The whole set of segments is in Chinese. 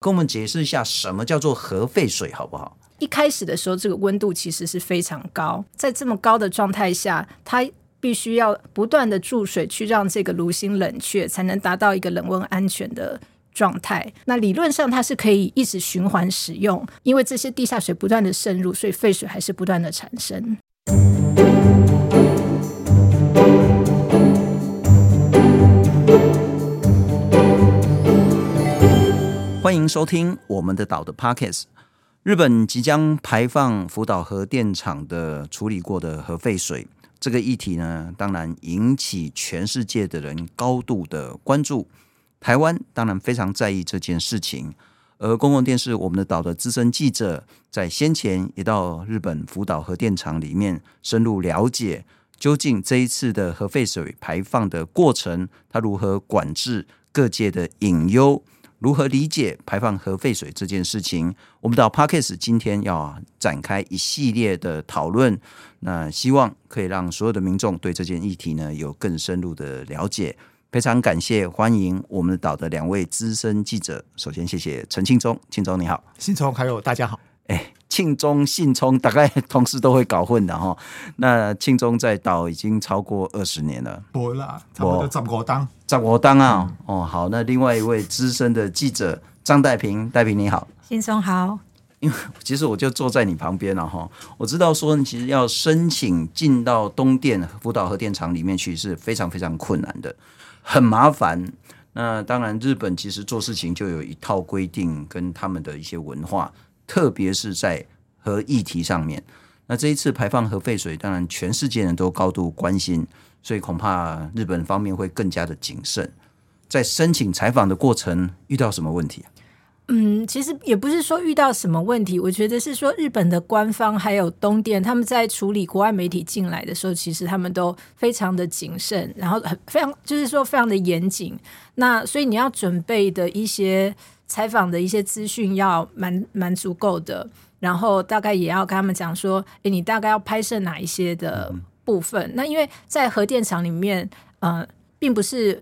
跟我们解释一下什么叫做核废水，好不好？一开始的时候，这个温度其实是非常高，在这么高的状态下，它必须要不断的注水去让这个炉芯冷却，才能达到一个冷温安全的状态。那理论上它是可以一直循环使用，因为这些地下水不断的渗入，所以废水还是不断的产生。欢迎收听我们的岛的 Podcast。日本即将排放福岛核电厂的处理过的核废水，这个议题呢，当然引起全世界的人高度的关注。台湾当然非常在意这件事情，而公共电视我们的岛的资深记者在先前也到日本福岛核电厂里面深入了解，究竟这一次的核废水排放的过程，它如何管制各界的隐忧。如何理解排放核废水这件事情？我们到 Parkes 今天要展开一系列的讨论，那希望可以让所有的民众对这件议题呢有更深入的了解。非常感谢，欢迎我们岛的两位资深记者。首先，谢谢陈庆忠，庆忠你好，信聪还有大家好。哎，庆忠、信聪，大概同事都会搞混的哈。那庆忠在岛已经超过二十年了，不啦，差不多十五当，十五当啊。哦，好，那另外一位资深的记者张代平，代平你好，信聪好。因为其实我就坐在你旁边了哈，我知道说你其实要申请进到东电福岛核电厂里面去是非常非常困难的，很麻烦。那当然，日本其实做事情就有一套规定跟他们的一些文化。特别是在核议题上面，那这一次排放核废水，当然全世界人都高度关心，所以恐怕日本方面会更加的谨慎。在申请采访的过程遇到什么问题啊？嗯，其实也不是说遇到什么问题，我觉得是说日本的官方还有东电他们在处理国外媒体进来的时候，其实他们都非常的谨慎，然后很非常就是说非常的严谨。那所以你要准备的一些。采访的一些资讯要蛮蛮足够的，然后大概也要跟他们讲说，诶，你大概要拍摄哪一些的部分？嗯、那因为在核电厂里面，呃，并不是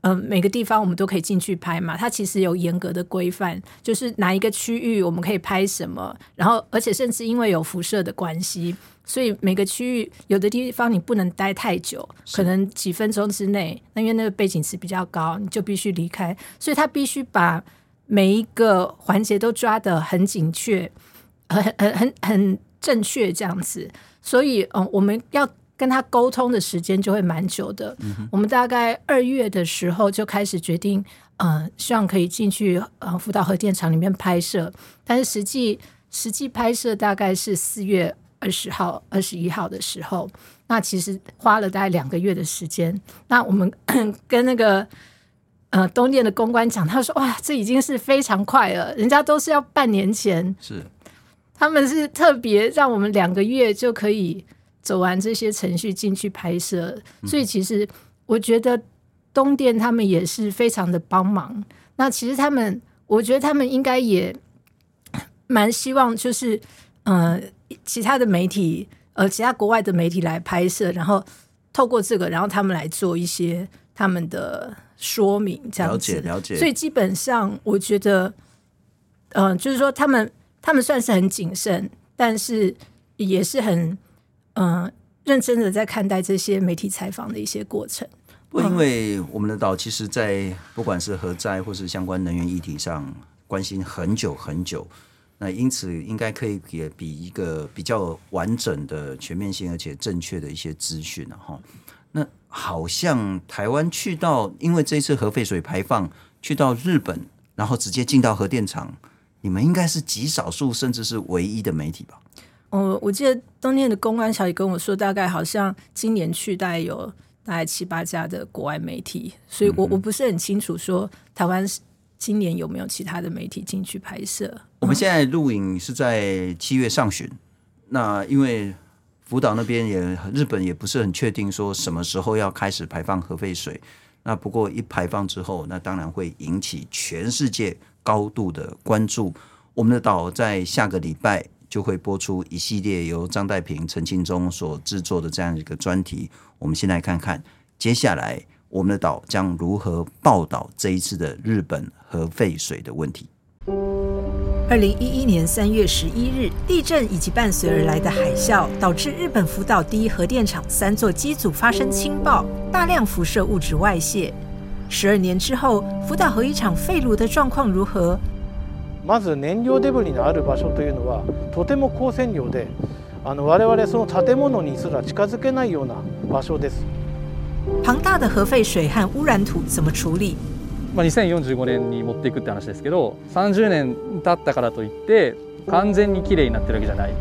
嗯、呃、每个地方我们都可以进去拍嘛，它其实有严格的规范，就是哪一个区域我们可以拍什么，然后而且甚至因为有辐射的关系，所以每个区域有的地方你不能待太久，可能几分钟之内，那因为那个背景值比较高，你就必须离开，所以他必须把。每一个环节都抓得很准确，很很很很正确这样子，所以嗯，我们要跟他沟通的时间就会蛮久的。我们大概二月的时候就开始决定，嗯，希望可以进去呃福岛核电厂里面拍摄，但是实际实际拍摄大概是四月二十号、二十一号的时候，那其实花了大概两个月的时间。那我们 跟那个。呃，东电的公关讲，他说：“哇，这已经是非常快了，人家都是要半年前，是他们是特别让我们两个月就可以走完这些程序进去拍摄，所以其实我觉得东电他们也是非常的帮忙。那其实他们，我觉得他们应该也蛮希望，就是呃，其他的媒体，呃，其他国外的媒体来拍摄，然后透过这个，然后他们来做一些他们的。”说明这样子，了解了解。所以基本上，我觉得，嗯、呃，就是说，他们他们算是很谨慎，但是也是很嗯、呃、认真的在看待这些媒体采访的一些过程。不，因为我们的岛其实，在不管是核灾或是相关能源议题上，关心很久很久。那因此，应该可以也比一个比较完整的、全面性而且正确的一些资讯哈。那好像台湾去到，因为这次核废水排放去到日本，然后直接进到核电厂，你们应该是极少数甚至是唯一的媒体吧？哦，我记得当年的公关小姐跟我说，大概好像今年去大概有大概七八家的国外媒体，所以我我不是很清楚说台湾今年有没有其他的媒体进去拍摄。我们现在录影是在七月上旬，那因为。福岛那边也，日本也不是很确定说什么时候要开始排放核废水。那不过一排放之后，那当然会引起全世界高度的关注。我们的岛在下个礼拜就会播出一系列由张代平、陈庆忠所制作的这样一个专题。我们先来看看接下来我们的岛将如何报道这一次的日本核废水的问题。二零一一年三月十一日，地震以及伴随而来的海啸，导致日本福岛第一核电厂三座机组发生氢爆，大量辐射物质外泄。十二年之后，福岛核一厂废炉的状况如何？まず燃料デブリのある场所というのはとても高线量で、あの我々その建物にすら近づけないような场所です。庞大的核废水和污染土怎么处理？ まあ、2045年に持っていくって话ですけど30年経ったからといって完全にきれいになってるわけじゃない。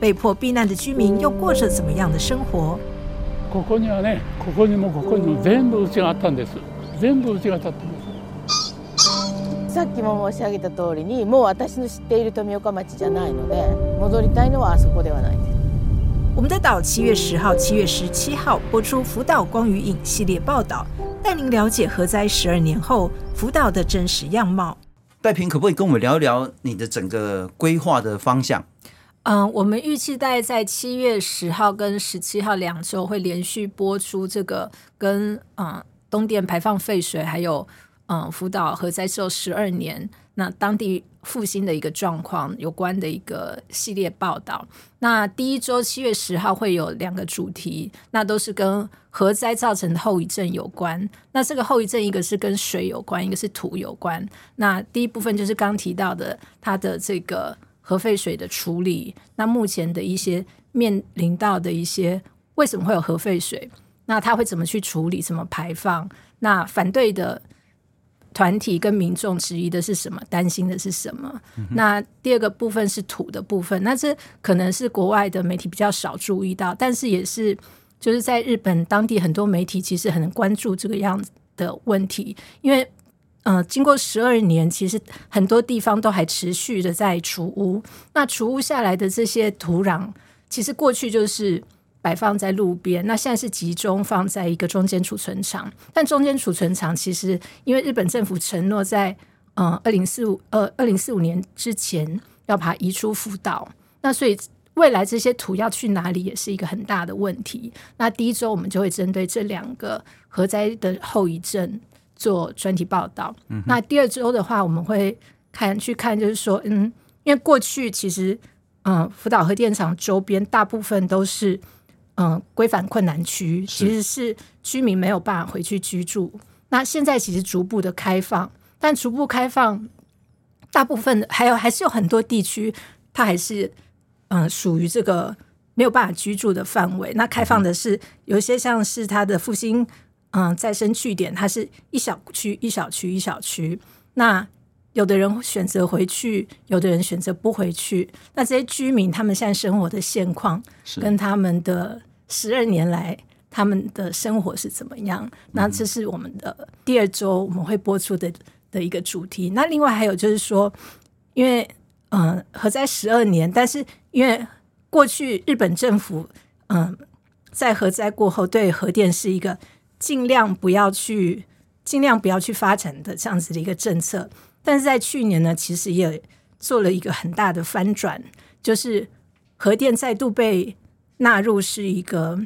被迫避难的居民又过着怎么样的生活？ここにはねここにもここにも全部家があったんです。全部家が建ってます。さっきも申し上げた通りにもう私の知っている富冈町じゃないので戻りたいのはあそこではない。です我们的岛七月十号、七月十七号播出福岛光与影系列报道带您了解核灾十二年后福岛的真实样貌。戴平，可不可以跟我们聊一聊你的整个规划的方向？嗯，我们预计大概在七月十号跟十七号两周会连续播出这个跟嗯东电排放废水还有嗯福岛核灾之后十二年那当地复兴的一个状况有关的一个系列报道。那第一周七月十号会有两个主题，那都是跟核灾造成的后遗症有关。那这个后遗症一个是跟水有关，一个是土有关。那第一部分就是刚提到的它的这个。核废水的处理，那目前的一些面临到的一些为什么会有核废水？那它会怎么去处理？怎么排放？那反对的团体跟民众质疑的是什么？担心的是什么？嗯、那第二个部分是土的部分，那这可能是国外的媒体比较少注意到，但是也是就是在日本当地很多媒体其实很关注这个样子的问题，因为。嗯、呃，经过十二年，其实很多地方都还持续的在除污。那除污下来的这些土壤，其实过去就是摆放在路边，那现在是集中放在一个中间储存场。但中间储存场其实，因为日本政府承诺在嗯二零四五呃二零四五年之前要把它移出福岛，那所以未来这些土要去哪里，也是一个很大的问题。那第一周我们就会针对这两个核灾的后遗症。做专题报道。嗯、那第二周的话，我们会看去看，就是说，嗯，因为过去其实，嗯，福岛核电厂周边大部分都是，嗯，规范困难区，其实是居民没有办法回去居住。那现在其实逐步的开放，但逐步开放，大部分还有还是有很多地区，它还是，嗯，属于这个没有办法居住的范围。那开放的是有一些像是它的复兴。嗯，再生据点，它是一小区一小区一小区。那有的人选择回去，有的人选择不回去。那这些居民他们现在生活的现况，跟他们的十二年来他们的生活是怎么样？那这是我们的第二周我们会播出的的一个主题。那另外还有就是说，因为嗯核灾十二年，但是因为过去日本政府嗯在核灾过后对核电是一个。尽量不要去，尽量不要去发展的这样子的一个政策，但是在去年呢，其实也做了一个很大的翻转，就是核电再度被纳入是一个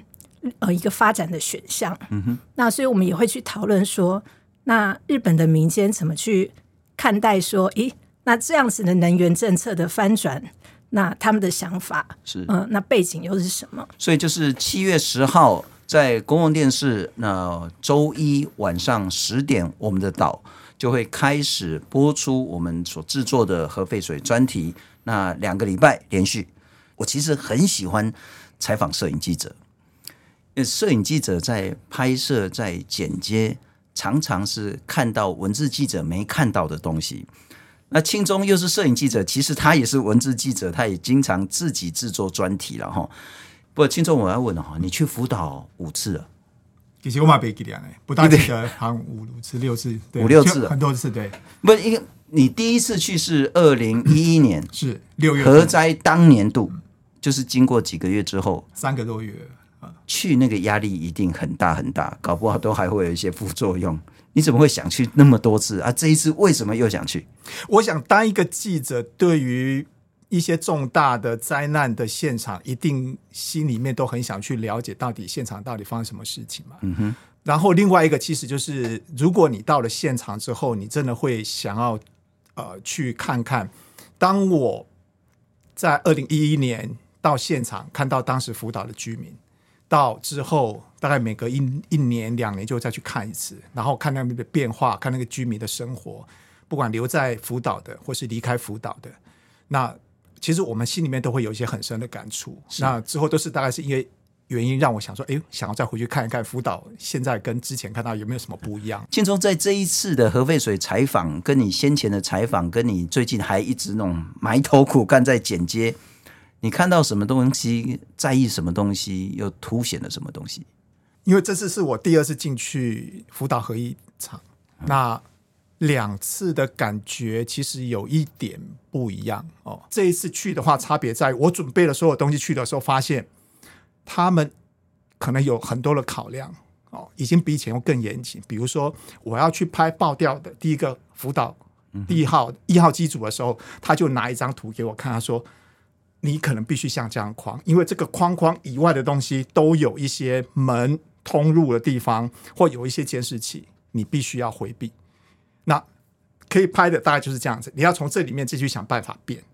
呃一个发展的选项。嗯哼，那所以我们也会去讨论说，那日本的民间怎么去看待说，诶，那这样子的能源政策的翻转，那他们的想法是嗯、呃，那背景又是什么？所以就是七月十号。在公共电视，那周一晚上十点，我们的岛就会开始播出我们所制作的核废水专题。那两个礼拜连续，我其实很喜欢采访摄影记者，因为摄影记者在拍摄、在剪接，常常是看到文字记者没看到的东西。那庆忠又是摄影记者，其实他也是文字记者，他也经常自己制作专题了哈。不过，庆忠，我要问了哈，你去辅导五次了？其实我蛮没记得呢，不大记得，好像五次、六次，对五六次，很多次。对，不，因为你第一次去是二零一一年，是六月核灾当年度，就是经过几个月之后，三个多月，去那个压力一定很大很大，搞不好都还会有一些副作用。你怎么会想去那么多次啊？这一次为什么又想去？我想当一个记者，对于。一些重大的灾难的现场，一定心里面都很想去了解到底现场到底发生什么事情嘛。然后另外一个，其实就是如果你到了现场之后，你真的会想要呃去看看。当我在二零一一年到现场看到当时福岛的居民，到之后大概每隔一一年两年就再去看一次，然后看那边的变化，看那个居民的生活，不管留在福岛的或是离开福岛的，那其实我们心里面都会有一些很深的感触。那之后都是大概是因为。原因让我想说，哎，想要再回去看一看福岛，现在跟之前看到有没有什么不一样？建忠在这一次的核废水采访，跟你先前的采访，跟你最近还一直那种埋头苦干在剪接，你看到什么东西，在意什么东西，又凸显了什么东西？因为这次是我第二次进去福岛核一厂，那两次的感觉其实有一点不一样哦。这一次去的话，差别在我准备了所有东西去的时候，发现。他们可能有很多的考量哦，已经比以前要更严谨。比如说，我要去拍爆掉的第一个福岛第一号一号机组的时候，他就拿一张图给我看，他说：“你可能必须像这样框，因为这个框框以外的东西都有一些门通入的地方，或有一些监视器，你必须要回避。那可以拍的大概就是这样子，你要从这里面继续想办法变，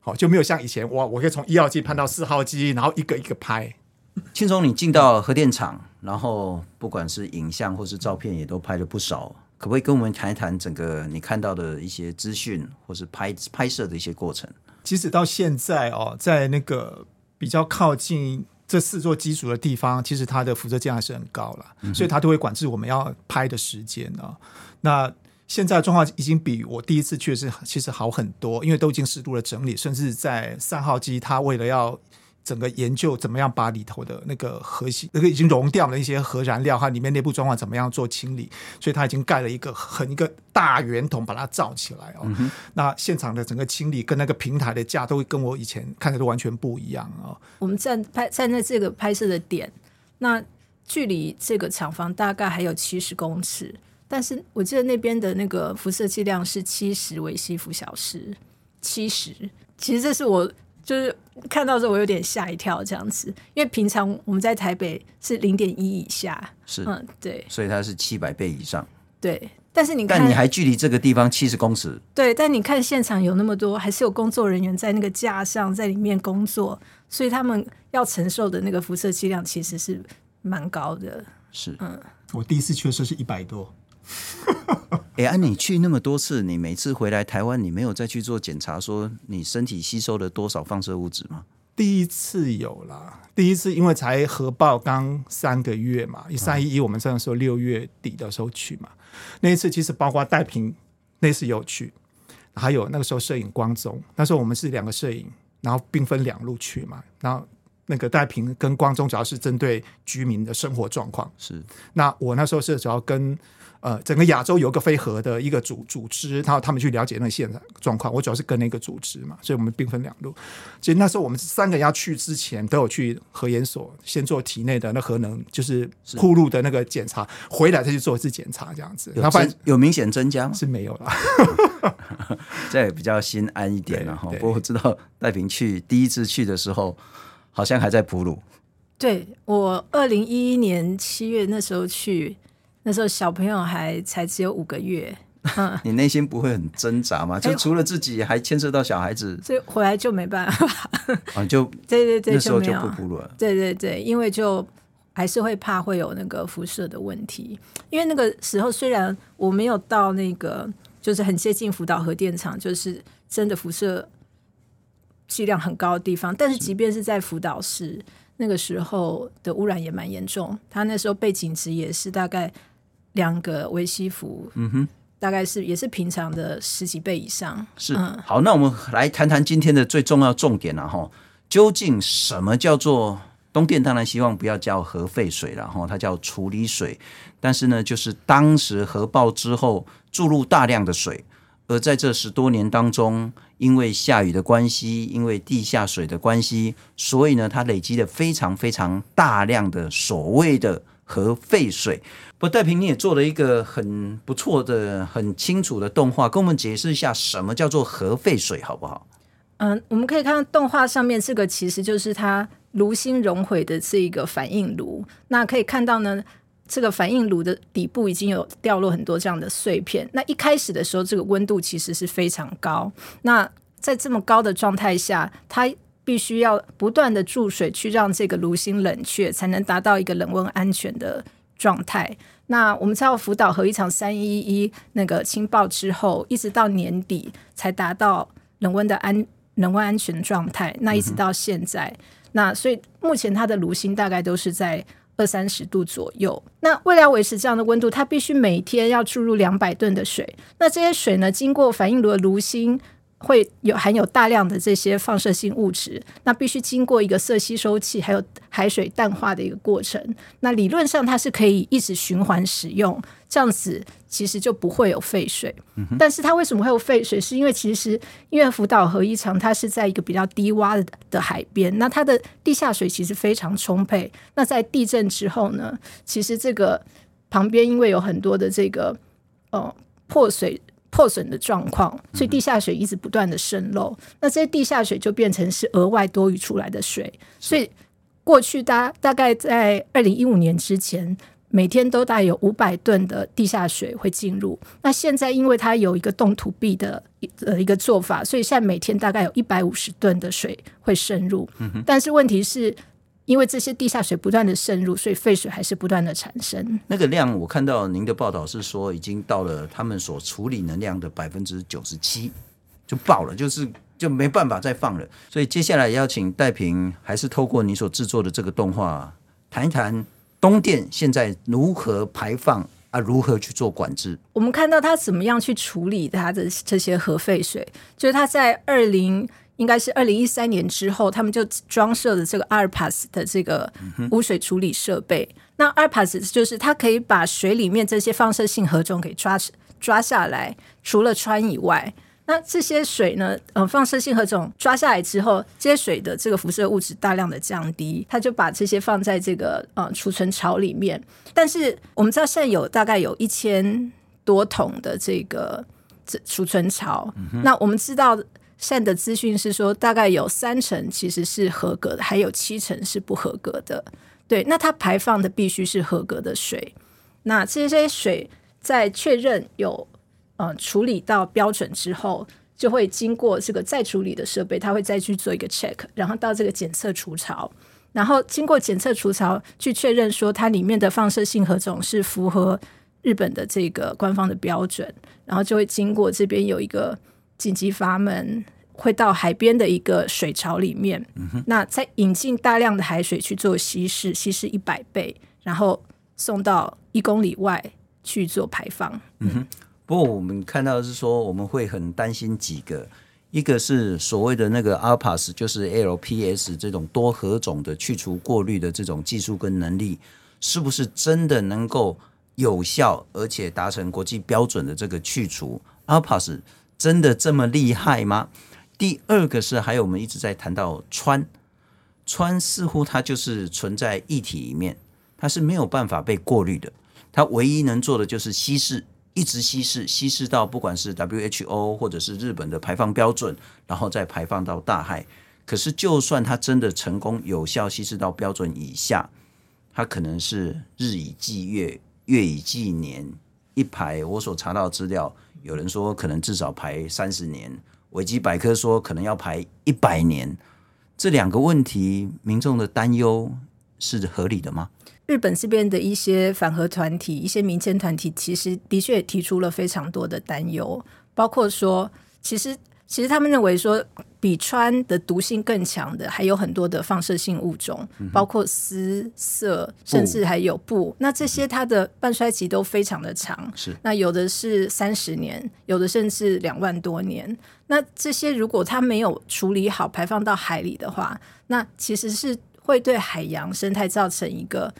好，就没有像以前哇，我可以从一号机拍到四号机，然后一个一个拍。”庆忠，你进到核电厂，然后不管是影像或是照片，也都拍了不少。可不可以跟我们谈一谈整个你看到的一些资讯，或是拍拍摄的一些过程？即使到现在哦，在那个比较靠近这四座基础的地方，其实它的辐射剂还是很高了，嗯、所以它都会管制我们要拍的时间呢、哦。那现在状况已经比我第一次去是其实好很多，因为都已经适度的整理，甚至在三号机，它为了要整个研究怎么样把里头的那个核心那个已经熔掉的一些核燃料，它里面内部状况怎么样做清理，所以它已经盖了一个很一个大圆筒把它罩起来哦。嗯、那现场的整个清理跟那个平台的架都会跟我以前看的都完全不一样哦。我们站拍站在这个拍摄的点，那距离这个厂房大概还有七十公尺，但是我记得那边的那个辐射剂量是七十微西弗小时，七十。其实这是我。就是看到之后我有点吓一跳，这样子，因为平常我们在台北是零点一以下，是，嗯，对，所以它是七百倍以上，对。但是你看，但你还距离这个地方七十公尺，对。但你看现场有那么多，还是有工作人员在那个架上在里面工作，所以他们要承受的那个辐射剂量其实是蛮高的。是，嗯，我第一次去的时候是一百多。哎，啊，你去那么多次，你每次回来台湾，你没有再去做检查，说你身体吸收了多少放射物质吗？第一次有啦，第一次因为才核爆刚三个月嘛，一三一一我们那时候六月底的时候去嘛，那一次其实包括戴平那次有去，还有那个时候摄影光宗，那时候我们是两个摄影，然后兵分两路去嘛，然后那个戴平跟光宗主要是针对居民的生活状况，是，那我那时候是主要跟。呃，整个亚洲有个非核的一个组组织，然后他们去了解那个现场状况。我主要是跟那个组织嘛，所以我们兵分两路。其实那时候我们三个人要去之前，都有去核研所先做体内的那核能，就是铺路的那个检查，回来再去做一次检查，这样子。有明显增加吗？是没有了，这也比较心安一点了哈。不过我知道戴平去第一次去的时候，好像还在哺乳。对，我二零一一年七月那时候去。那时候小朋友还才只有五个月，嗯、你内心不会很挣扎吗？就除了自己，还牵涉到小孩子，所以回来就没办法。啊，就 对对对，那时候就不哺乳了。对对对，因为就还是会怕会有那个辐射的问题。因为那个时候虽然我没有到那个就是很接近福岛核电厂，就是真的辐射剂量很高的地方，但是即便是在福岛市，那个时候的污染也蛮严重。他那时候背景值也是大概。两个微西弗，嗯哼，大概是也是平常的十几倍以上。是，嗯、好，那我们来谈谈今天的最重要重点了哈。究竟什么叫做东电？当然希望不要叫核废水了哈，它叫处理水。但是呢，就是当时核爆之后注入大量的水，而在这十多年当中，因为下雨的关系，因为地下水的关系，所以呢，它累积了非常非常大量的所谓的核废水。不，戴平，你也做了一个很不错的、很清楚的动画，跟我们解释一下什么叫做核废水，好不好？嗯，我们可以看到动画上面这个其实就是它炉心熔毁的这一个反应炉。那可以看到呢，这个反应炉的底部已经有掉落很多这样的碎片。那一开始的时候，这个温度其实是非常高。那在这么高的状态下，它必须要不断的注水去让这个炉芯冷却，才能达到一个冷温安全的状态。那我们知道福岛核一场三一一那个氢爆之后，一直到年底才达到冷温的安冷温安全状态。那一直到现在，那所以目前它的炉芯大概都是在二三十度左右。那为了要维持这样的温度，它必须每天要注入两百吨的水。那这些水呢，经过反应炉的炉芯。会有含有大量的这些放射性物质，那必须经过一个色吸收器，还有海水淡化的一个过程。那理论上它是可以一直循环使用，这样子其实就不会有废水。嗯、但是它为什么会有废水？是因为其实因为福岛核一厂它是在一个比较低洼的的海边，那它的地下水其实非常充沛。那在地震之后呢，其实这个旁边因为有很多的这个呃破水。破损的状况，所以地下水一直不断的渗漏，那这些地下水就变成是额外多余出来的水。所以过去大大概在二零一五年之前，每天都大概有五百吨的地下水会进入。那现在因为它有一个冻土壁的呃一个做法，所以现在每天大概有一百五十吨的水会渗入。但是问题是。因为这些地下水不断的渗入，所以废水还是不断的产生。那个量，我看到您的报道是说，已经到了他们所处理能量的百分之九十七，就爆了，就是就没办法再放了。所以接下来邀请戴平，还是透过你所制作的这个动画，谈一谈东电现在如何排放啊，如何去做管制。我们看到他怎么样去处理他的这些核废水，就是他在二零。应该是二零一三年之后，他们就装设了这个 ARPAS 的这个污水处理设备。嗯、那 ARPAS 就是它可以把水里面这些放射性核种给抓抓下来，除了氚以外，那这些水呢，呃，放射性核种抓下来之后，这些水的这个辐射物质大量的降低，它就把这些放在这个呃储存槽里面。但是我们知道现在有大概有一千多桶的这个这储存槽，嗯、那我们知道。善的资讯是说，大概有三成其实是合格的，还有七成是不合格的。对，那它排放的必须是合格的水。那这些水在确认有呃处理到标准之后，就会经过这个再处理的设备，它会再去做一个 check，然后到这个检测除槽，然后经过检测除槽去确认说它里面的放射性核种是符合日本的这个官方的标准，然后就会经过这边有一个。紧急阀门会到海边的一个水槽里面，嗯、那再引进大量的海水去做稀释，稀释一百倍，然后送到一公里外去做排放。嗯哼，不过我们看到是说，我们会很担心几个，一个是所谓的那个 ARPAS，就是 LPS 这种多核种的去除过滤的这种技术跟能力，是不是真的能够有效，而且达成国际标准的这个去除 ARPAS？真的这么厉害吗？第二个是，还有我们一直在谈到川，川似乎它就是存在液体里面，它是没有办法被过滤的，它唯一能做的就是稀释，一直稀释，稀释到不管是 WHO 或者是日本的排放标准，然后再排放到大海。可是，就算它真的成功有效稀释到标准以下，它可能是日以继月，月以继年，一排我所查到资料。有人说可能至少排三十年，维基百科说可能要排一百年。这两个问题，民众的担忧是合理的吗？日本这边的一些反核团体、一些民间团体，其实的确也提出了非常多的担忧，包括说，其实。其实他们认为说，比川的毒性更强的还有很多的放射性物种，嗯、包括丝、色，甚至还有布。那这些它的半衰期都非常的长，是那有的是三十年，有的甚至两万多年。那这些如果它没有处理好，排放到海里的话，那其实是会对海洋生态造成一个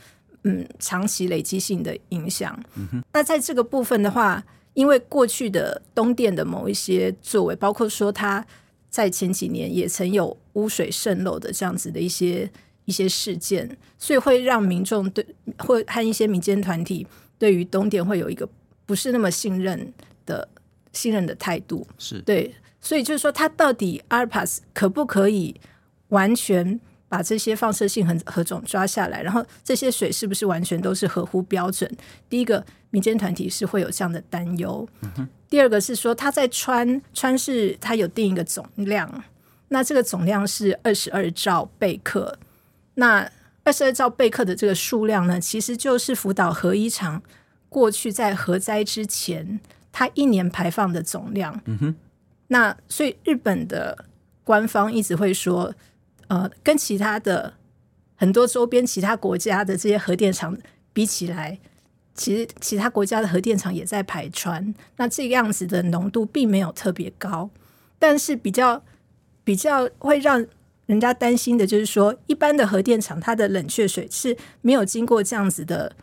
嗯长期累积性的影响。嗯、那在这个部分的话。因为过去的东电的某一些作为，包括说他在前几年也曾有污水渗漏的这样子的一些一些事件，所以会让民众对会和一些民间团体对于东电会有一个不是那么信任的信任的态度。是对，所以就是说，它到底 ARPAS 可不可以完全把这些放射性核核种抓下来，然后这些水是不是完全都是合乎标准？第一个，民间团体是会有这样的担忧。嗯、第二个是说，他在川川是他有定一个总量，那这个总量是二十二兆贝克。那二十二兆贝克的这个数量呢，其实就是福岛核一厂过去在核灾之前，它一年排放的总量。嗯哼。那所以日本的官方一直会说。呃，跟其他的很多周边其他国家的这些核电厂比起来，其实其他国家的核电厂也在排氚，那这个样子的浓度并没有特别高，但是比较比较会让人家担心的就是说，一般的核电厂它的冷却水是没有经过这样子的，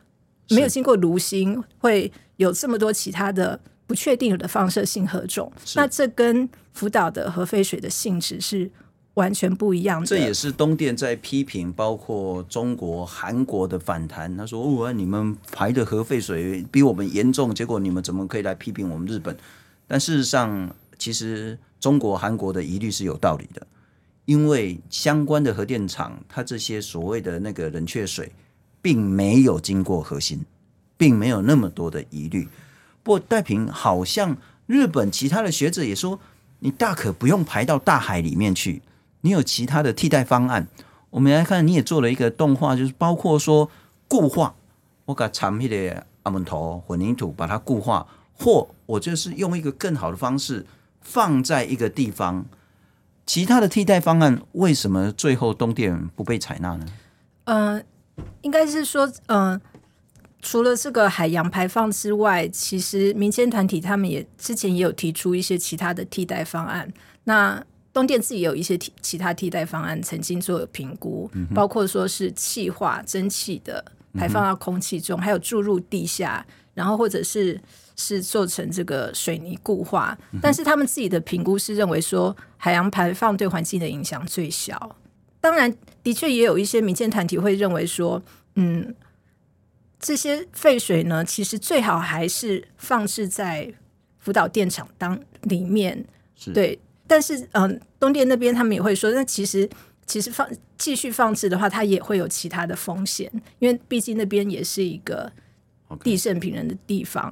没有经过炉心，会有这么多其他的不确定的放射性核种，那这跟福岛的核废水的性质是。完全不一样，这也是东电在批评，包括中国、韩国的反弹。他说：“哦，你们排的核废水比我们严重，结果你们怎么可以来批评我们日本？”但事实上，其实中国、韩国的疑虑是有道理的，因为相关的核电厂，它这些所谓的那个冷却水，并没有经过核心，并没有那么多的疑虑。不过，戴平好像日本其他的学者也说，你大可不用排到大海里面去。你有其他的替代方案？我们来看，你也做了一个动画，就是包括说固化，我把产品的阿门头混凝土把它固化，或我就是用一个更好的方式放在一个地方。其他的替代方案为什么最后东电不被采纳呢？嗯、呃，应该是说，嗯、除了这个海洋排放之外，其实民间团体他们也之前也有提出一些其他的替代方案。那东电自己有一些替其他替代方案，曾经做了评估，嗯、包括说是气化蒸汽的排放到空气中，嗯、还有注入地下，然后或者是是做成这个水泥固化。嗯、但是他们自己的评估是认为说，海洋排放对环境的影响最小。当然，的确也有一些民间团体会认为说，嗯，这些废水呢，其实最好还是放置在福岛电厂当里面，是对。但是，嗯、呃，东电那边他们也会说，那其实其实放继续放置的话，它也会有其他的风险，因为毕竟那边也是一个地盛平人的地方。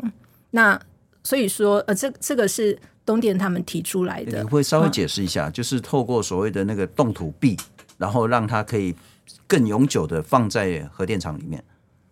那所以说，呃，这这个是东电他们提出来的。你会稍微解释一下，啊、就是透过所谓的那个冻土壁，然后让它可以更永久的放在核电厂里面。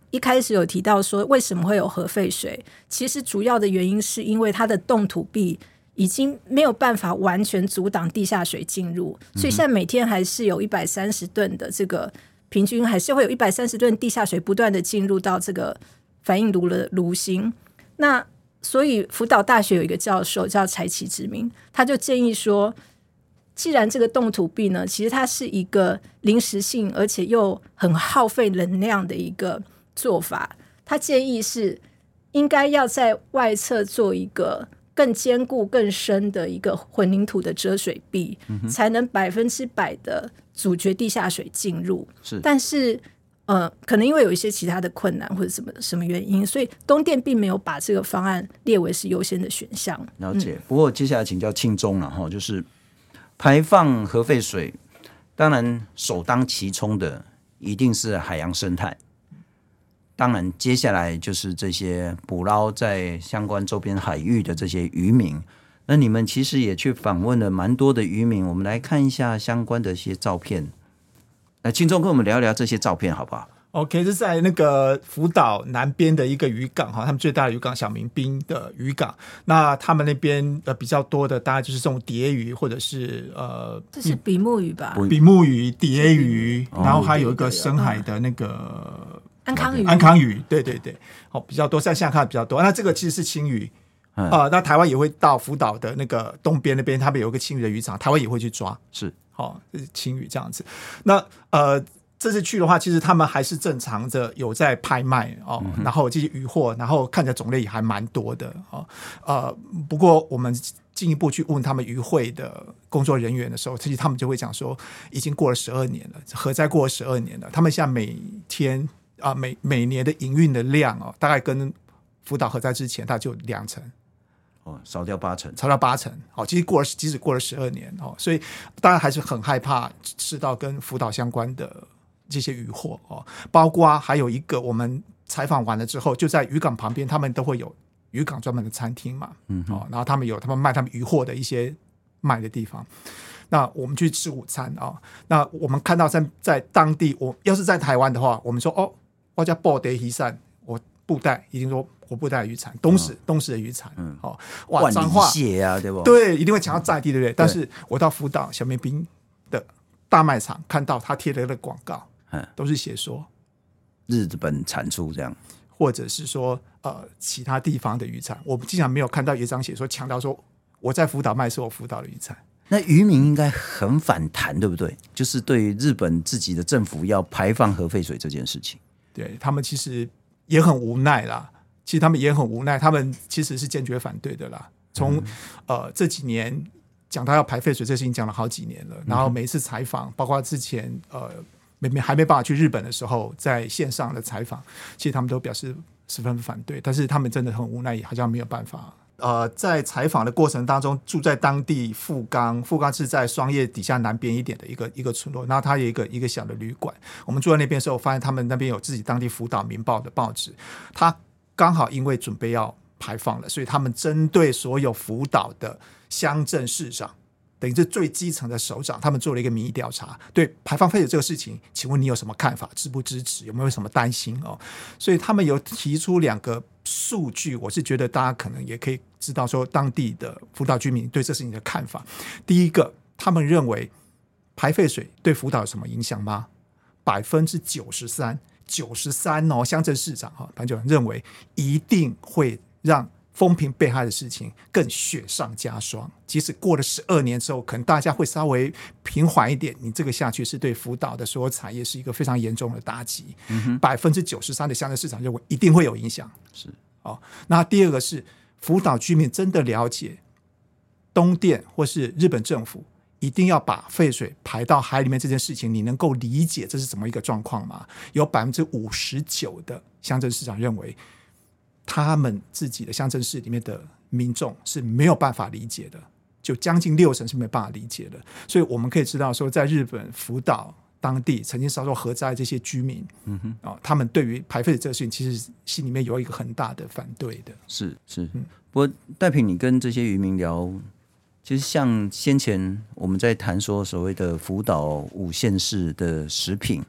一开始有提到说，为什么会有核废水？其实主要的原因是因为它的冻土壁。已经没有办法完全阻挡地下水进入，所以现在每天还是有一百三十吨的这个平均，还是会有一百三十吨地下水不断的进入到这个反应炉的炉心。那所以福岛大学有一个教授叫柴崎直明，他就建议说，既然这个冻土壁呢，其实它是一个临时性而且又很耗费能量的一个做法，他建议是应该要在外侧做一个。更坚固、更深的一个混凝土的遮水壁，嗯、才能百分之百的阻绝地下水进入。是，但是呃，可能因为有一些其他的困难或者什么什么原因，所以东电并没有把这个方案列为是优先的选项。了解。嗯、不过接下来请教庆忠了哈，就是排放核废水，当然首当其冲的一定是海洋生态。当然，接下来就是这些捕捞在相关周边海域的这些渔民。那你们其实也去访问了蛮多的渔民，我们来看一下相关的一些照片。来，庆忠跟我们聊一聊这些照片好不好？OK，这是在那个福岛南边的一个渔港哈，他们最大的渔港小民兵的渔港。那他们那边呃比较多的，大概就是这种蝶鱼或者是呃，这是比目鱼吧？比目鱼、蝶鱼，然后还有一个深海的那个。安康鱼，安康鱼，对对对，好比较多，像现在看比较多。那这个其实是青鱼啊，那台湾也会到福岛的那个东边那边，他们有一个青鱼的渔场，台湾也会去抓，是好，这是鯖鱼这样子。那呃，这次去的话，其实他们还是正常的有在拍卖哦，嗯、然后这些渔获，然后看起来种类也还蛮多的哦。呃，不过我们进一步去问他们渔会的工作人员的时候，其实他们就会讲说，已经过了十二年了，核灾过了十二年了，他们现在每天。啊，每每年的营运的量哦，大概跟福岛核灾之前，它就两成哦，少掉八成，少掉八成。哦，其实过了，即使过了十二年哦，所以当然还是很害怕吃到跟福岛相关的这些渔获哦，包括还有一个我们采访完了之后，就在渔港旁边，他们都会有渔港专门的餐厅嘛，嗯，哦，然后他们有他们卖他们渔获的一些卖的地方。那我们去吃午餐啊、哦，那我们看到在在当地，我要是在台湾的话，我们说哦，我叫布袋渔产，我布袋一定说我布袋渔产，东石、嗯、东石的渔产，嗯，哦，哇，彰化蟹啊，对不？对，一定会强调在地，对不对？但是我到福岛小面兵的大卖场看到他贴的那个广告，嗯，都是写说日本产出这样，或者是说呃其他地方的渔产，我们经常没有看到一张写说强调说我在福岛卖是我福岛的渔产。那渔民应该很反弹，对不对？就是对于日本自己的政府要排放核废水这件事情，对他们其实也很无奈啦。其实他们也很无奈，他们其实是坚决反对的啦。从、嗯、呃这几年讲到要排废水这事情讲了好几年了，然后每一次采访，包括之前呃没没还没办法去日本的时候，在线上的采访，其实他们都表示十分反对。但是他们真的很无奈，也好像没有办法。呃，在采访的过程当中，住在当地富冈，富冈是在双叶底下南边一点的一个一个村落，然后它有一个一个小的旅馆。我们住在那边时候，发现他们那边有自己当地福岛民报的报纸，他刚好因为准备要排放了，所以他们针对所有福岛的乡镇市长。等于是最基层的首长，他们做了一个民意调查，对排放废水这个事情，请问你有什么看法？支不支持？有没有什么担心哦？所以他们有提出两个数据，我是觉得大家可能也可以知道说当地的福岛居民对这事情的看法。第一个，他们认为排废水对福岛有什么影响吗？百分之九十三，九十三哦，乡镇市长哈，反正就认为一定会让。风平被害的事情更雪上加霜。即使过了十二年之后，可能大家会稍微平缓一点。你这个下去是对福岛的所有产业是一个非常严重的打击。百分之九十三的乡镇市场认为一定会有影响。是哦。那第二个是福岛居民真的了解东电或是日本政府一定要把废水排到海里面这件事情，你能够理解这是怎么一个状况吗？有百分之五十九的乡镇市长认为。他们自己的乡镇市里面的民众是没有办法理解的，就将近六成是没有办法理解的。所以我们可以知道说，在日本福岛当地曾经遭受核灾这些居民，嗯哼，啊，他们对于排废的这个事情，其实心里面有一个很大的反对的。是是，嗯，不过戴平，你跟这些渔民聊，其实像先前我们在谈说所谓的福岛五县市的食品。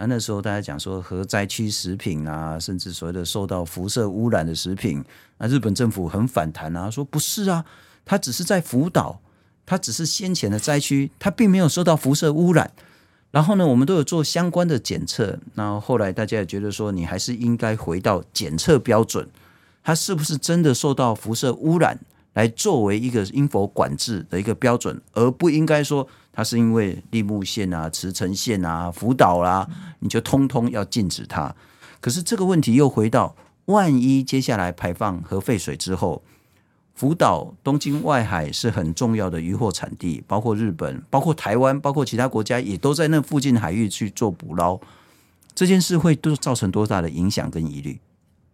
那那时候大家讲说核灾区食品啊，甚至所谓的受到辐射污染的食品，那日本政府很反弹啊，说不是啊，它只是在福岛，它只是先前的灾区，它并没有受到辐射污染。然后呢，我们都有做相关的检测，然后后来大家也觉得说，你还是应该回到检测标准，它是不是真的受到辐射污染，来作为一个应否管制的一个标准，而不应该说。它是因为立木县啊、慈城县啊、福岛啦、你就通通要禁止它。可是这个问题又回到，万一接下来排放核废水之后，福岛、东京外海是很重要的渔获产地，包括日本、包括台湾、包括其他国家也都在那附近海域去做捕捞。这件事会都造成多大的影响跟疑虑？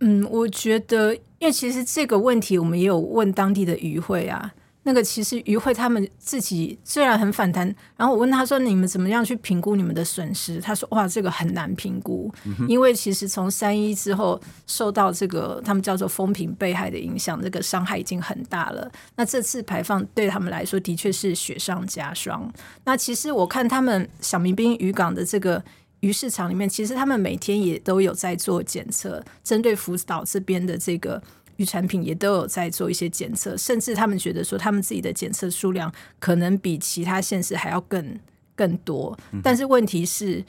嗯，我觉得，因为其实这个问题我们也有问当地的渔会啊。那个其实渔会他们自己虽然很反弹，然后我问他说：“你们怎么样去评估你们的损失？”他说：“哇，这个很难评估，因为其实从三一之后受到这个他们叫做风评被害的影响，这个伤害已经很大了。那这次排放对他们来说的确是雪上加霜。那其实我看他们小民兵渔港的这个鱼市场里面，其实他们每天也都有在做检测，针对福岛这边的这个。”鱼产品也都有在做一些检测，甚至他们觉得说，他们自己的检测数量可能比其他县市还要更更多。但是问题是，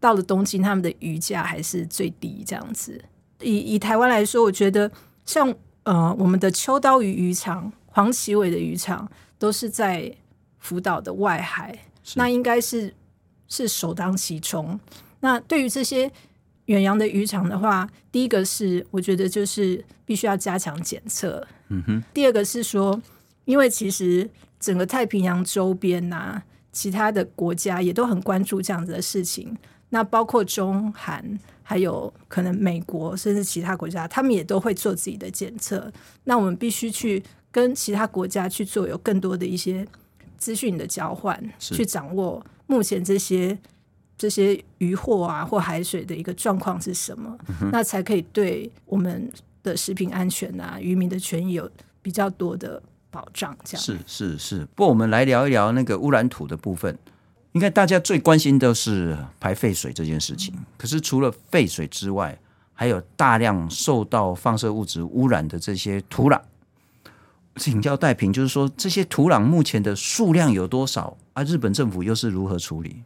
到了东京，他们的鱼价还是最低这样子。以以台湾来说，我觉得像呃我们的秋刀鱼渔场、黄鳍尾的渔场都是在福岛的外海，那应该是是首当其冲。那对于这些。远洋的渔场的话，第一个是我觉得就是必须要加强检测。嗯哼。第二个是说，因为其实整个太平洋周边呐、啊，其他的国家也都很关注这样子的事情，那包括中韩，还有可能美国，甚至其他国家，他们也都会做自己的检测。那我们必须去跟其他国家去做有更多的一些资讯的交换，去掌握目前这些这些渔获啊或海水的一个状况是什么，嗯，那才可以对我们的食品安全啊、渔民的权益有比较多的保障。这样是是是。不过我们来聊一聊那个污染土的部分。应该大家最关心的是排废水这件事情。可是除了废水之外，还有大量受到放射物质污染的这些土壤。请教戴平，就是说这些土壤目前的数量有多少啊？日本政府又是如何处理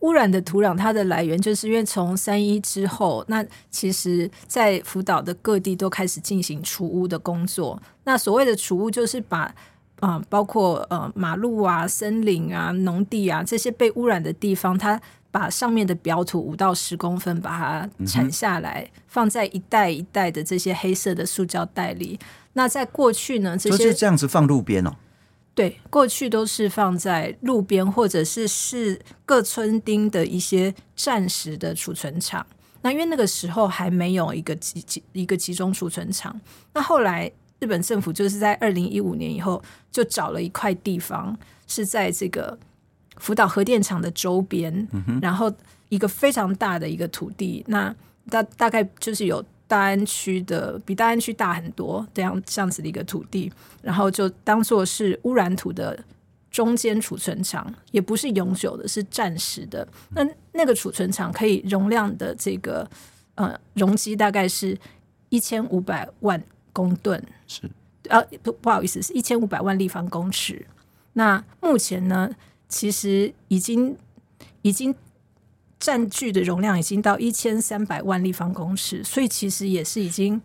污染的土壤？它的来源就是因为从三一之后，那其实在福岛的各地都开始进行除污的工作。那所谓的除污，就是把啊、包括呃马路啊、森林啊、农地啊这些被污染的地方，它把上面的表土五到十公分把它铲下来、放在一袋一袋的这些黑色的塑胶袋里。那在过去呢，这些就这样子放路边哦。对，过去都是放在路边或者是是各村町的一些暂时的储存场。那因为那个时候还没有一个集集一个集中储存场。那后来。日本政府就是在二零一五年以后，就找了一块地方，是在这个福岛核电厂的周边，嗯，然后一个非常大的一个土地，那大大概就是有大安区的，比大安区大很多这样这样子的一个土地，然后就当做是污染土的中间储存场，也不是永久的，是暂时的。那那个储存场可以容量的这个呃容积大概是一千五百万。公吨是，呃、啊，不不好意思，是一千五百万立方公尺。那目前呢，其实已经已经占据的容量已经到一千三百万立方公尺，所以其实也是已经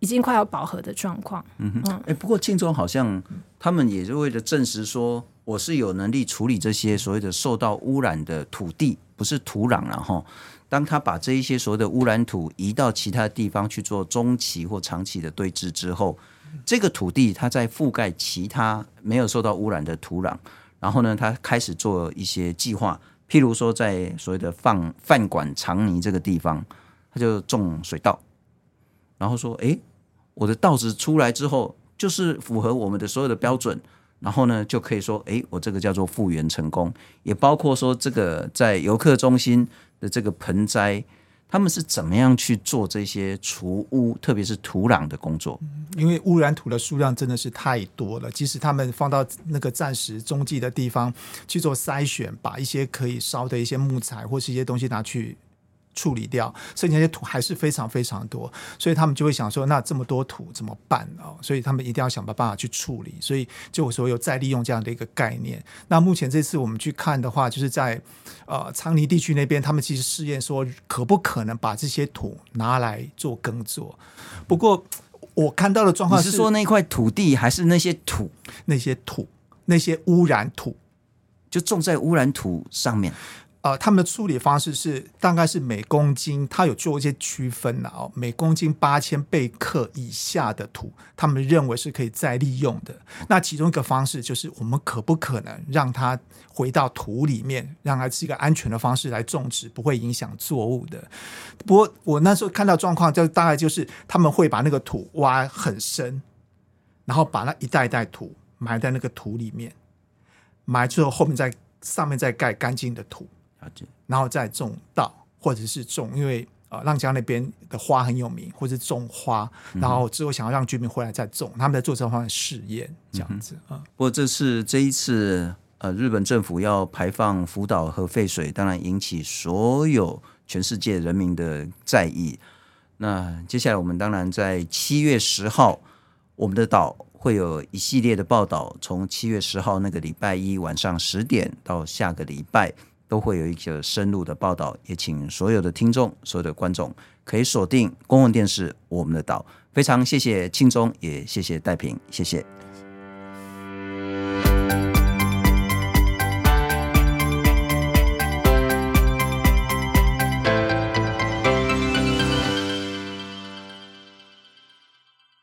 已经快要饱和的状况。嗯哼，哎、欸，不过庆中好像他们也是为了证实说，我是有能力处理这些所谓的受到污染的土地，不是土壤，然后。当他把这一些所谓的污染土移到其他地方去做中期或长期的堆置之后，这个土地它在覆盖其他没有受到污染的土壤，然后呢，他开始做一些计划，譬如说在所谓的放饭馆长泥这个地方，他就种水稻，然后说，哎，我的稻子出来之后就是符合我们的所有的标准，然后呢，就可以说，哎，我这个叫做复原成功，也包括说这个在游客中心。的这个盆栽，他们是怎么样去做这些除污，特别是土壤的工作？因为污染土的数量真的是太多了，即使他们放到那个暂时中继的地方去做筛选，把一些可以烧的一些木材或是一些东西拿去。处理掉，剩下那些土还是非常非常多，所以他们就会想说，那这么多土怎么办哦？所以他们一定要想办法去处理，所以就我说有再利用这样的一个概念。那目前这次我们去看的话，就是在呃昌黎地区那边，他们其实试验说，可不可能把这些土拿来做耕作？不过我看到的状况是，是说那块土地还是那些土，那些土，那些污染土，就种在污染土上面。呃，他们的处理方式是大概是每公斤，他有做一些区分的哦。每公斤八千贝克以下的土，他们认为是可以再利用的。那其中一个方式就是，我们可不可能让它回到土里面，让它是一个安全的方式来种植，不会影响作物的。不过我那时候看到状况，就大概就是他们会把那个土挖很深，然后把那一袋袋土埋在那个土里面，埋之后后面再上面再盖干净的土。然后再种稻，或者是种，因为呃浪江那边的花很有名，或者是种花，然后之后想要让居民回来再种，他们在做这方面试验，这样子啊、嗯。不过这是这一次呃日本政府要排放福岛核废水，当然引起所有全世界人民的在意。那接下来我们当然在七月十号，我们的岛会有一系列的报道，从七月十号那个礼拜一晚上十点到下个礼拜。都会有一个深入的报道，也请所有的听众、所有的观众可以锁定公共电视《我们的岛》。非常谢谢庆忠，也谢谢戴平，谢谢。